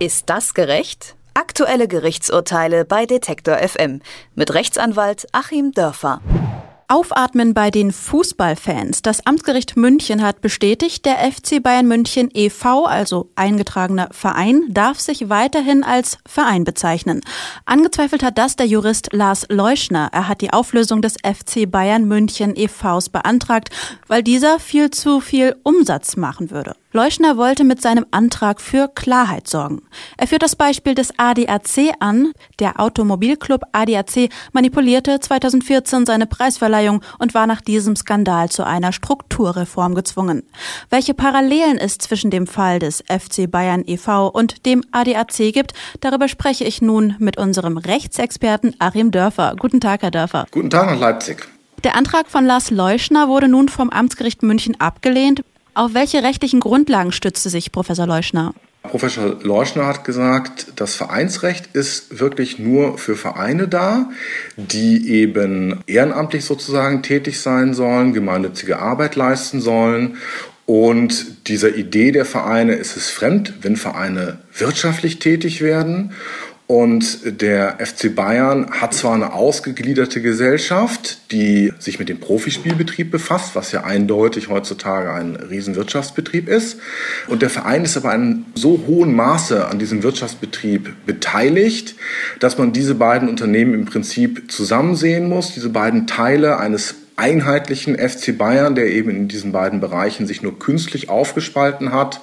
Ist das gerecht? Aktuelle Gerichtsurteile bei Detektor FM mit Rechtsanwalt Achim Dörfer. Aufatmen bei den Fußballfans. Das Amtsgericht München hat bestätigt, der FC Bayern München e.V., also eingetragener Verein, darf sich weiterhin als Verein bezeichnen. Angezweifelt hat das der Jurist Lars Leuschner. Er hat die Auflösung des FC Bayern München e.V.s beantragt, weil dieser viel zu viel Umsatz machen würde. Leuschner wollte mit seinem Antrag für Klarheit sorgen. Er führt das Beispiel des ADAC an. Der Automobilclub ADAC manipulierte 2014 seine Preisverleihung und war nach diesem Skandal zu einer Strukturreform gezwungen. Welche Parallelen es zwischen dem Fall des FC Bayern e.V. und dem ADAC gibt, darüber spreche ich nun mit unserem Rechtsexperten Achim Dörfer. Guten Tag, Herr Dörfer. Guten Tag nach Leipzig. Der Antrag von Lars Leuschner wurde nun vom Amtsgericht München abgelehnt. Auf welche rechtlichen Grundlagen stützte sich Professor Leuschner? Professor Leuschner hat gesagt, das Vereinsrecht ist wirklich nur für Vereine da, die eben ehrenamtlich sozusagen tätig sein sollen, gemeinnützige Arbeit leisten sollen. Und dieser Idee der Vereine ist es fremd, wenn Vereine wirtschaftlich tätig werden. Und der FC Bayern hat zwar eine ausgegliederte Gesellschaft, die sich mit dem Profispielbetrieb befasst, was ja eindeutig heutzutage ein Riesenwirtschaftsbetrieb ist. Und der Verein ist aber in so hohem Maße an diesem Wirtschaftsbetrieb beteiligt, dass man diese beiden Unternehmen im Prinzip zusammen sehen muss, diese beiden Teile eines einheitlichen FC Bayern, der eben in diesen beiden Bereichen sich nur künstlich aufgespalten hat.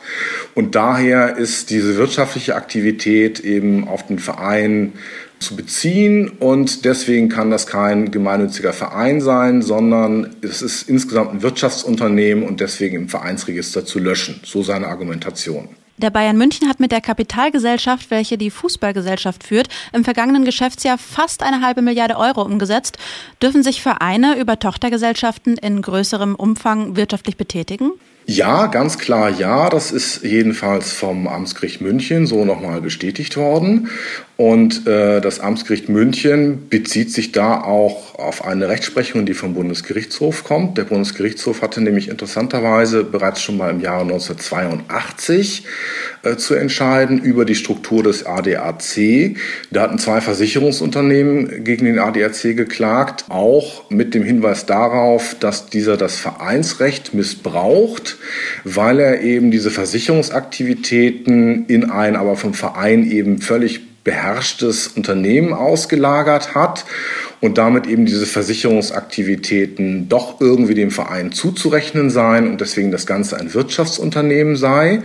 Und daher ist diese wirtschaftliche Aktivität eben auf den Verein zu beziehen und deswegen kann das kein gemeinnütziger Verein sein, sondern es ist insgesamt ein Wirtschaftsunternehmen und deswegen im Vereinsregister zu löschen. So seine Argumentation. Der Bayern München hat mit der Kapitalgesellschaft, welche die Fußballgesellschaft führt, im vergangenen Geschäftsjahr fast eine halbe Milliarde Euro umgesetzt. Dürfen sich Vereine über Tochtergesellschaften in größerem Umfang wirtschaftlich betätigen? Ja, ganz klar ja. Das ist jedenfalls vom Amtsgericht München so nochmal bestätigt worden. Und äh, das Amtsgericht München bezieht sich da auch auf eine Rechtsprechung, die vom Bundesgerichtshof kommt. Der Bundesgerichtshof hatte nämlich interessanterweise bereits schon mal im Jahre 1982 äh, zu entscheiden über die Struktur des ADAC. Da hatten zwei Versicherungsunternehmen gegen den ADAC geklagt, auch mit dem Hinweis darauf, dass dieser das Vereinsrecht missbraucht, weil er eben diese Versicherungsaktivitäten in ein aber vom Verein eben völlig beherrschtes Unternehmen ausgelagert hat und damit eben diese Versicherungsaktivitäten doch irgendwie dem Verein zuzurechnen seien und deswegen das Ganze ein Wirtschaftsunternehmen sei.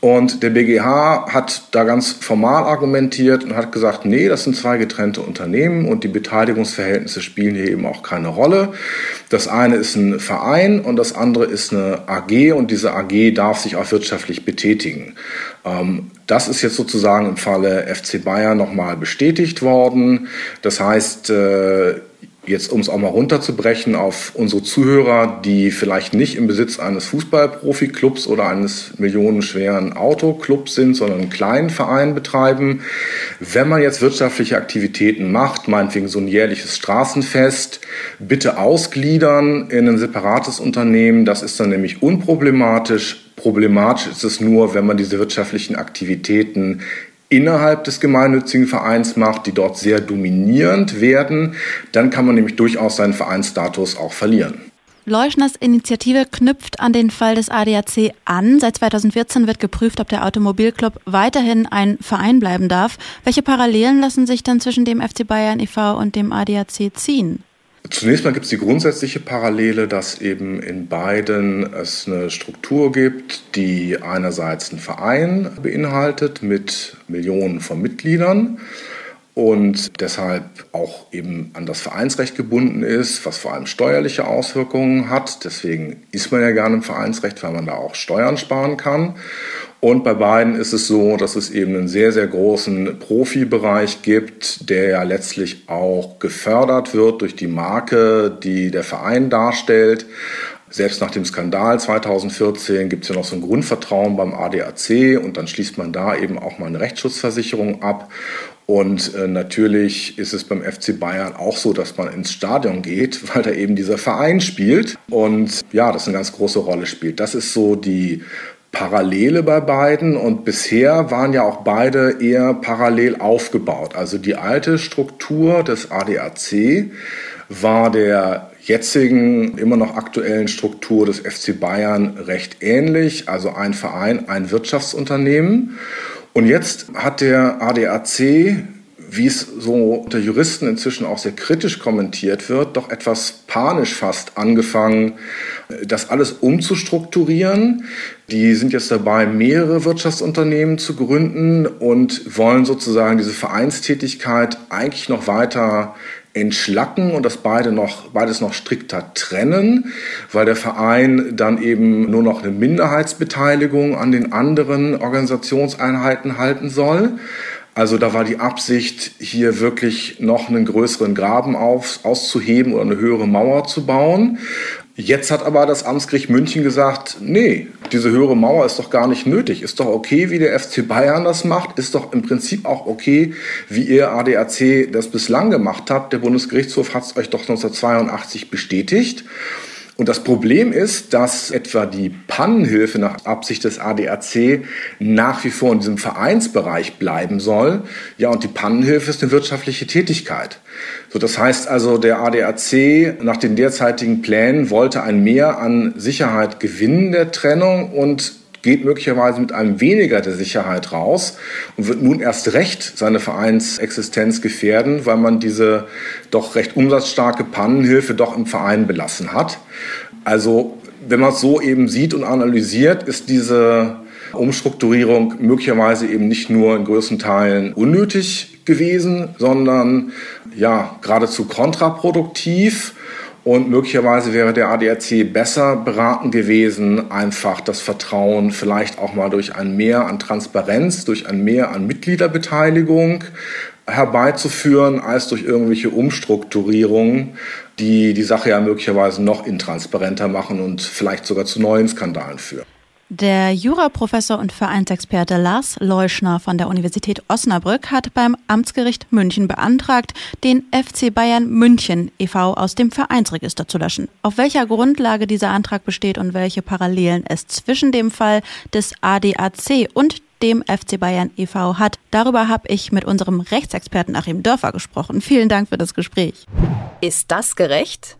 Und der BGH hat da ganz formal argumentiert und hat gesagt, nee, das sind zwei getrennte Unternehmen und die Beteiligungsverhältnisse spielen hier eben auch keine Rolle. Das eine ist ein Verein und das andere ist eine AG und diese AG darf sich auch wirtschaftlich betätigen. Ähm, das ist jetzt sozusagen im Falle FC Bayern nochmal bestätigt worden. Das heißt, äh, Jetzt, um es auch mal runterzubrechen auf unsere Zuhörer, die vielleicht nicht im Besitz eines Fußballprofi-Clubs oder eines millionenschweren Autoclubs sind, sondern einen kleinen Verein betreiben. Wenn man jetzt wirtschaftliche Aktivitäten macht, meinetwegen so ein jährliches Straßenfest, bitte ausgliedern in ein separates Unternehmen. Das ist dann nämlich unproblematisch. Problematisch ist es nur, wenn man diese wirtschaftlichen Aktivitäten innerhalb des gemeinnützigen Vereins macht, die dort sehr dominierend werden, dann kann man nämlich durchaus seinen Vereinsstatus auch verlieren. Leuschners Initiative knüpft an den Fall des ADAC an. Seit 2014 wird geprüft, ob der Automobilclub weiterhin ein Verein bleiben darf. Welche Parallelen lassen sich dann zwischen dem FC Bayern e.V. und dem ADAC ziehen? Zunächst mal gibt es die grundsätzliche Parallele, dass eben in beiden es eine Struktur gibt, die einerseits einen Verein beinhaltet mit Millionen von Mitgliedern und deshalb auch eben an das Vereinsrecht gebunden ist, was vor allem steuerliche Auswirkungen hat. Deswegen ist man ja gerne im Vereinsrecht, weil man da auch Steuern sparen kann. Und bei beiden ist es so, dass es eben einen sehr, sehr großen Profibereich gibt, der ja letztlich auch gefördert wird durch die Marke, die der Verein darstellt. Selbst nach dem Skandal 2014 gibt es ja noch so ein Grundvertrauen beim ADAC und dann schließt man da eben auch mal eine Rechtsschutzversicherung ab. Und äh, natürlich ist es beim FC Bayern auch so, dass man ins Stadion geht, weil da eben dieser Verein spielt und ja, das eine ganz große Rolle spielt. Das ist so die Parallele bei beiden und bisher waren ja auch beide eher parallel aufgebaut. Also die alte Struktur des ADAC war der jetzigen, immer noch aktuellen Struktur des FC Bayern recht ähnlich. Also ein Verein, ein Wirtschaftsunternehmen. Und jetzt hat der ADAC wie es so unter Juristen inzwischen auch sehr kritisch kommentiert wird, doch etwas panisch fast angefangen, das alles umzustrukturieren. Die sind jetzt dabei, mehrere Wirtschaftsunternehmen zu gründen und wollen sozusagen diese Vereinstätigkeit eigentlich noch weiter entschlacken und das beide noch, beides noch strikter trennen, weil der Verein dann eben nur noch eine Minderheitsbeteiligung an den anderen Organisationseinheiten halten soll. Also da war die Absicht, hier wirklich noch einen größeren Graben auf, auszuheben oder eine höhere Mauer zu bauen. Jetzt hat aber das Amtsgericht München gesagt, nee, diese höhere Mauer ist doch gar nicht nötig. Ist doch okay, wie der FC Bayern das macht. Ist doch im Prinzip auch okay, wie ihr ADAC das bislang gemacht habt. Der Bundesgerichtshof hat es euch doch 1982 bestätigt. Und das Problem ist, dass etwa die Pannenhilfe nach Absicht des ADAC nach wie vor in diesem Vereinsbereich bleiben soll. Ja, und die Pannenhilfe ist eine wirtschaftliche Tätigkeit. So, das heißt also, der ADAC nach den derzeitigen Plänen wollte ein Mehr an Sicherheit gewinnen der Trennung und geht möglicherweise mit einem weniger der Sicherheit raus und wird nun erst recht seine Vereinsexistenz gefährden, weil man diese doch recht umsatzstarke Pannenhilfe doch im Verein belassen hat. Also wenn man es so eben sieht und analysiert, ist diese Umstrukturierung möglicherweise eben nicht nur in größten Teilen unnötig gewesen, sondern ja geradezu kontraproduktiv und möglicherweise wäre der ADAC besser beraten gewesen, einfach das Vertrauen vielleicht auch mal durch ein Mehr an Transparenz, durch ein Mehr an Mitgliederbeteiligung herbeizuführen, als durch irgendwelche Umstrukturierungen, die die Sache ja möglicherweise noch intransparenter machen und vielleicht sogar zu neuen Skandalen führen. Der Juraprofessor und Vereinsexperte Lars Leuschner von der Universität Osnabrück hat beim Amtsgericht München beantragt, den FC Bayern München e.V. aus dem Vereinsregister zu löschen. Auf welcher Grundlage dieser Antrag besteht und welche Parallelen es zwischen dem Fall des ADAC und dem FC Bayern e.V. hat, darüber habe ich mit unserem Rechtsexperten Achim Dörfer gesprochen. Vielen Dank für das Gespräch. Ist das gerecht?